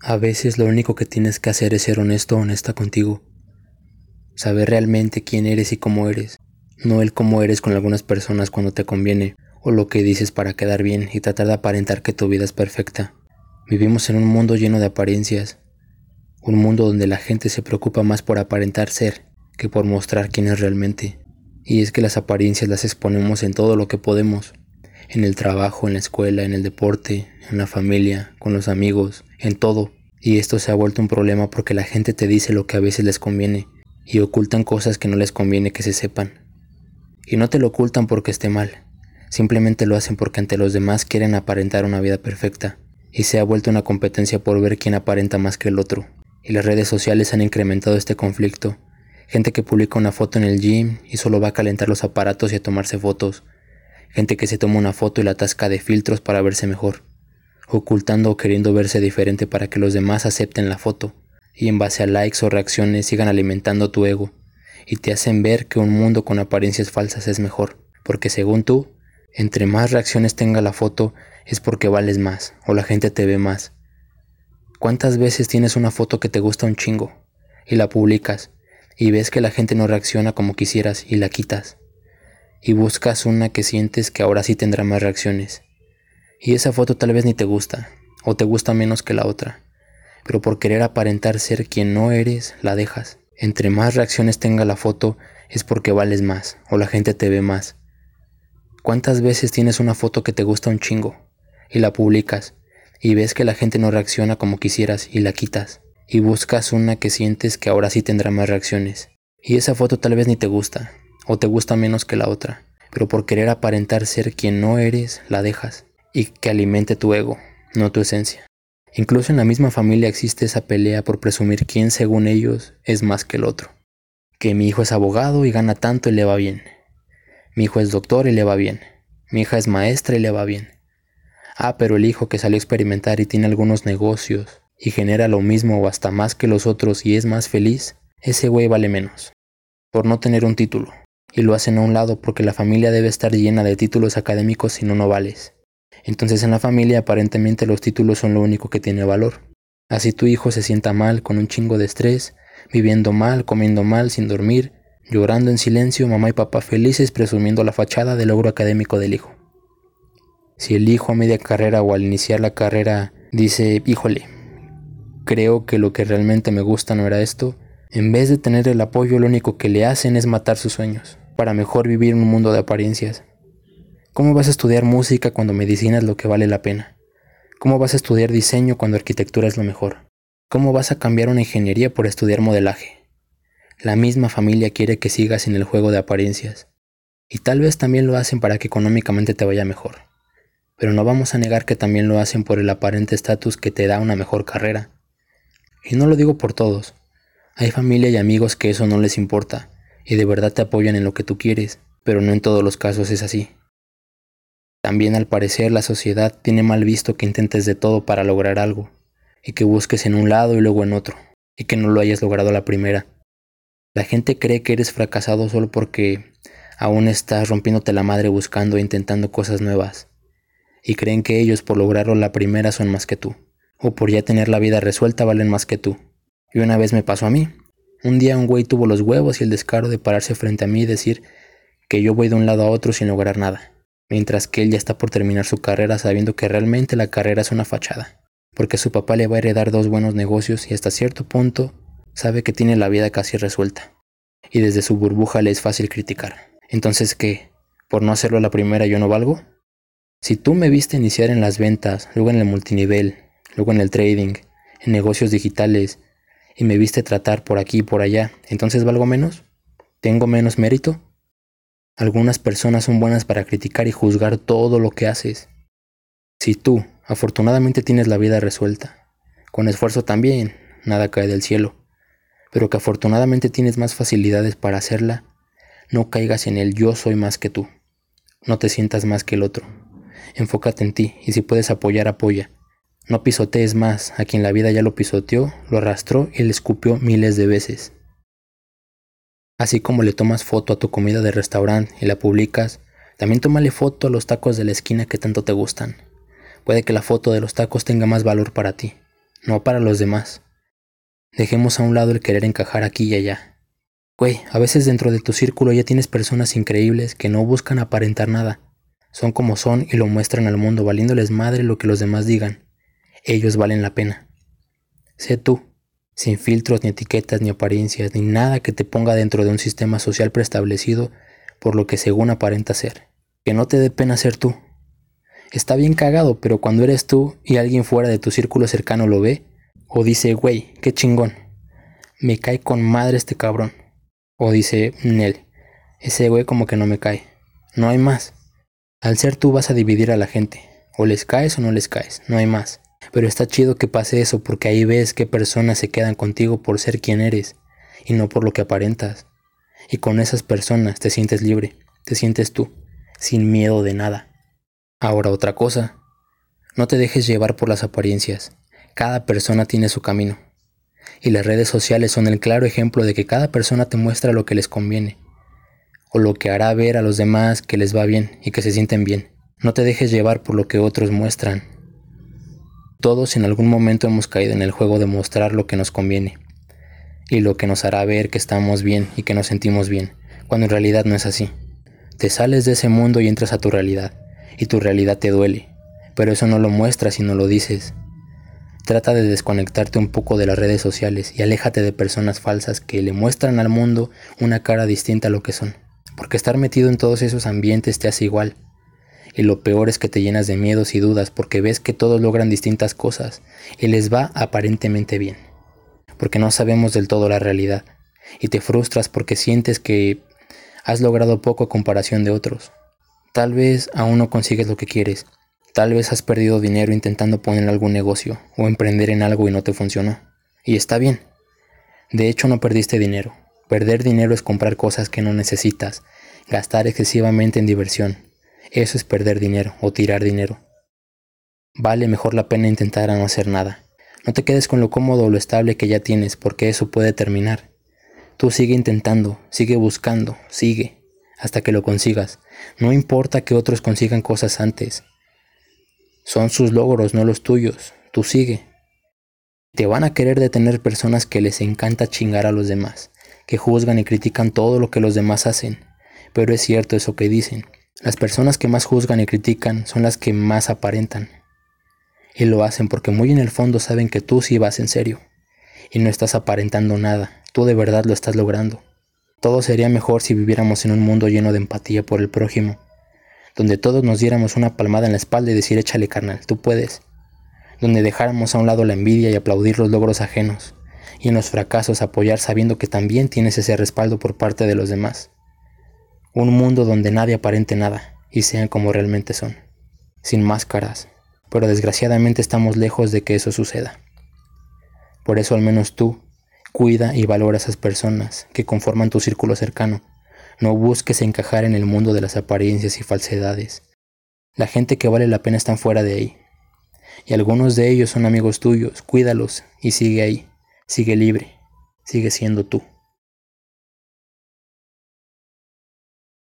A veces lo único que tienes que hacer es ser honesto o honesta contigo. Saber realmente quién eres y cómo eres, no el cómo eres con algunas personas cuando te conviene, o lo que dices para quedar bien y tratar de aparentar que tu vida es perfecta. Vivimos en un mundo lleno de apariencias, un mundo donde la gente se preocupa más por aparentar ser que por mostrar quién es realmente. Y es que las apariencias las exponemos en todo lo que podemos, en el trabajo, en la escuela, en el deporte, en la familia, con los amigos, en todo. Y esto se ha vuelto un problema porque la gente te dice lo que a veces les conviene y ocultan cosas que no les conviene que se sepan. Y no te lo ocultan porque esté mal, simplemente lo hacen porque ante los demás quieren aparentar una vida perfecta y se ha vuelto una competencia por ver quién aparenta más que el otro. Y las redes sociales han incrementado este conflicto. Gente que publica una foto en el gym y solo va a calentar los aparatos y a tomarse fotos. Gente que se toma una foto y la atasca de filtros para verse mejor ocultando o queriendo verse diferente para que los demás acepten la foto, y en base a likes o reacciones sigan alimentando tu ego, y te hacen ver que un mundo con apariencias falsas es mejor, porque según tú, entre más reacciones tenga la foto es porque vales más, o la gente te ve más. ¿Cuántas veces tienes una foto que te gusta un chingo, y la publicas, y ves que la gente no reacciona como quisieras y la quitas? Y buscas una que sientes que ahora sí tendrá más reacciones y esa foto tal vez ni te gusta, o te gusta menos que la otra, pero por querer aparentar ser quien no eres, la dejas. Entre más reacciones tenga la foto es porque vales más, o la gente te ve más. ¿Cuántas veces tienes una foto que te gusta un chingo, y la publicas, y ves que la gente no reacciona como quisieras y la quitas, y buscas una que sientes que ahora sí tendrá más reacciones? Y esa foto tal vez ni te gusta, o te gusta menos que la otra, pero por querer aparentar ser quien no eres, la dejas y que alimente tu ego, no tu esencia. Incluso en la misma familia existe esa pelea por presumir quién según ellos es más que el otro. Que mi hijo es abogado y gana tanto y le va bien. Mi hijo es doctor y le va bien. Mi hija es maestra y le va bien. Ah, pero el hijo que salió a experimentar y tiene algunos negocios y genera lo mismo o hasta más que los otros y es más feliz, ese güey vale menos. Por no tener un título. Y lo hacen a un lado porque la familia debe estar llena de títulos académicos si no, no vales. Entonces en la familia aparentemente los títulos son lo único que tiene valor. Así tu hijo se sienta mal, con un chingo de estrés, viviendo mal, comiendo mal, sin dormir, llorando en silencio, mamá y papá felices presumiendo la fachada del logro académico del hijo. Si el hijo a media carrera o al iniciar la carrera dice, híjole, creo que lo que realmente me gusta no era esto, en vez de tener el apoyo lo único que le hacen es matar sus sueños, para mejor vivir en un mundo de apariencias. ¿Cómo vas a estudiar música cuando medicina es lo que vale la pena? ¿Cómo vas a estudiar diseño cuando arquitectura es lo mejor? ¿Cómo vas a cambiar una ingeniería por estudiar modelaje? La misma familia quiere que sigas en el juego de apariencias. Y tal vez también lo hacen para que económicamente te vaya mejor. Pero no vamos a negar que también lo hacen por el aparente estatus que te da una mejor carrera. Y no lo digo por todos. Hay familia y amigos que eso no les importa, y de verdad te apoyan en lo que tú quieres, pero no en todos los casos es así. También al parecer la sociedad tiene mal visto que intentes de todo para lograr algo, y que busques en un lado y luego en otro, y que no lo hayas logrado la primera. La gente cree que eres fracasado solo porque aún estás rompiéndote la madre buscando e intentando cosas nuevas, y creen que ellos por lograrlo la primera son más que tú, o por ya tener la vida resuelta valen más que tú. Y una vez me pasó a mí. Un día un güey tuvo los huevos y el descaro de pararse frente a mí y decir que yo voy de un lado a otro sin lograr nada mientras que él ya está por terminar su carrera sabiendo que realmente la carrera es una fachada, porque su papá le va a heredar dos buenos negocios y hasta cierto punto sabe que tiene la vida casi resuelta, y desde su burbuja le es fácil criticar. Entonces, ¿qué? ¿Por no hacerlo a la primera yo no valgo? Si tú me viste iniciar en las ventas, luego en el multinivel, luego en el trading, en negocios digitales, y me viste tratar por aquí y por allá, ¿entonces valgo menos? ¿Tengo menos mérito? Algunas personas son buenas para criticar y juzgar todo lo que haces. Si tú, afortunadamente, tienes la vida resuelta, con esfuerzo también, nada cae del cielo, pero que afortunadamente tienes más facilidades para hacerla, no caigas en el yo soy más que tú. No te sientas más que el otro. Enfócate en ti y si puedes apoyar, apoya. No pisotees más a quien la vida ya lo pisoteó, lo arrastró y le escupió miles de veces. Así como le tomas foto a tu comida de restaurante y la publicas, también tómale foto a los tacos de la esquina que tanto te gustan. Puede que la foto de los tacos tenga más valor para ti, no para los demás. Dejemos a un lado el querer encajar aquí y allá. Güey, a veces dentro de tu círculo ya tienes personas increíbles que no buscan aparentar nada. Son como son y lo muestran al mundo valiéndoles madre lo que los demás digan. Ellos valen la pena. Sé tú, sin filtros ni etiquetas ni apariencias ni nada que te ponga dentro de un sistema social preestablecido por lo que según aparenta ser. Que no te dé pena ser tú. Está bien cagado, pero cuando eres tú y alguien fuera de tu círculo cercano lo ve, o dice, güey, qué chingón, me cae con madre este cabrón. O dice, Nel, ese güey como que no me cae. No hay más. Al ser tú vas a dividir a la gente. O les caes o no les caes, no hay más. Pero está chido que pase eso porque ahí ves qué personas se quedan contigo por ser quien eres y no por lo que aparentas. Y con esas personas te sientes libre, te sientes tú, sin miedo de nada. Ahora otra cosa, no te dejes llevar por las apariencias. Cada persona tiene su camino. Y las redes sociales son el claro ejemplo de que cada persona te muestra lo que les conviene, o lo que hará ver a los demás que les va bien y que se sienten bien. No te dejes llevar por lo que otros muestran. Todos en algún momento hemos caído en el juego de mostrar lo que nos conviene y lo que nos hará ver que estamos bien y que nos sentimos bien, cuando en realidad no es así. Te sales de ese mundo y entras a tu realidad, y tu realidad te duele, pero eso no lo muestras y no lo dices. Trata de desconectarte un poco de las redes sociales y aléjate de personas falsas que le muestran al mundo una cara distinta a lo que son, porque estar metido en todos esos ambientes te hace igual. Y lo peor es que te llenas de miedos y dudas porque ves que todos logran distintas cosas y les va aparentemente bien porque no sabemos del todo la realidad, y te frustras porque sientes que has logrado poco a comparación de otros. Tal vez aún no consigues lo que quieres, tal vez has perdido dinero intentando poner algún negocio o emprender en algo y no te funcionó. Y está bien. De hecho no perdiste dinero. Perder dinero es comprar cosas que no necesitas, gastar excesivamente en diversión. Eso es perder dinero o tirar dinero. Vale mejor la pena intentar a no hacer nada no te quedes con lo cómodo o lo estable que ya tienes, porque eso puede terminar. Tú sigue intentando, sigue buscando, sigue, hasta que lo consigas. No importa que otros consigan cosas antes. Son sus logros, no los tuyos. Tú sigue. Te van a querer detener personas que les encanta chingar a los demás, que juzgan y critican todo lo que los demás hacen. Pero es cierto eso que dicen. Las personas que más juzgan y critican son las que más aparentan. Y lo hacen porque muy en el fondo saben que tú sí vas en serio. Y no estás aparentando nada, tú de verdad lo estás logrando. Todo sería mejor si viviéramos en un mundo lleno de empatía por el prójimo, donde todos nos diéramos una palmada en la espalda y decir échale carnal, tú puedes, donde dejáramos a un lado la envidia y aplaudir los logros ajenos, y en los fracasos apoyar sabiendo que también tienes ese respaldo por parte de los demás. Un mundo donde nadie aparente nada y sean como realmente son, sin máscaras, pero desgraciadamente estamos lejos de que eso suceda. Por eso al menos tú, cuida y valora a esas personas que conforman tu círculo cercano. No busques encajar en el mundo de las apariencias y falsedades. La gente que vale la pena están fuera de ahí. Y algunos de ellos son amigos tuyos, cuídalos y sigue ahí, sigue libre, sigue siendo tú.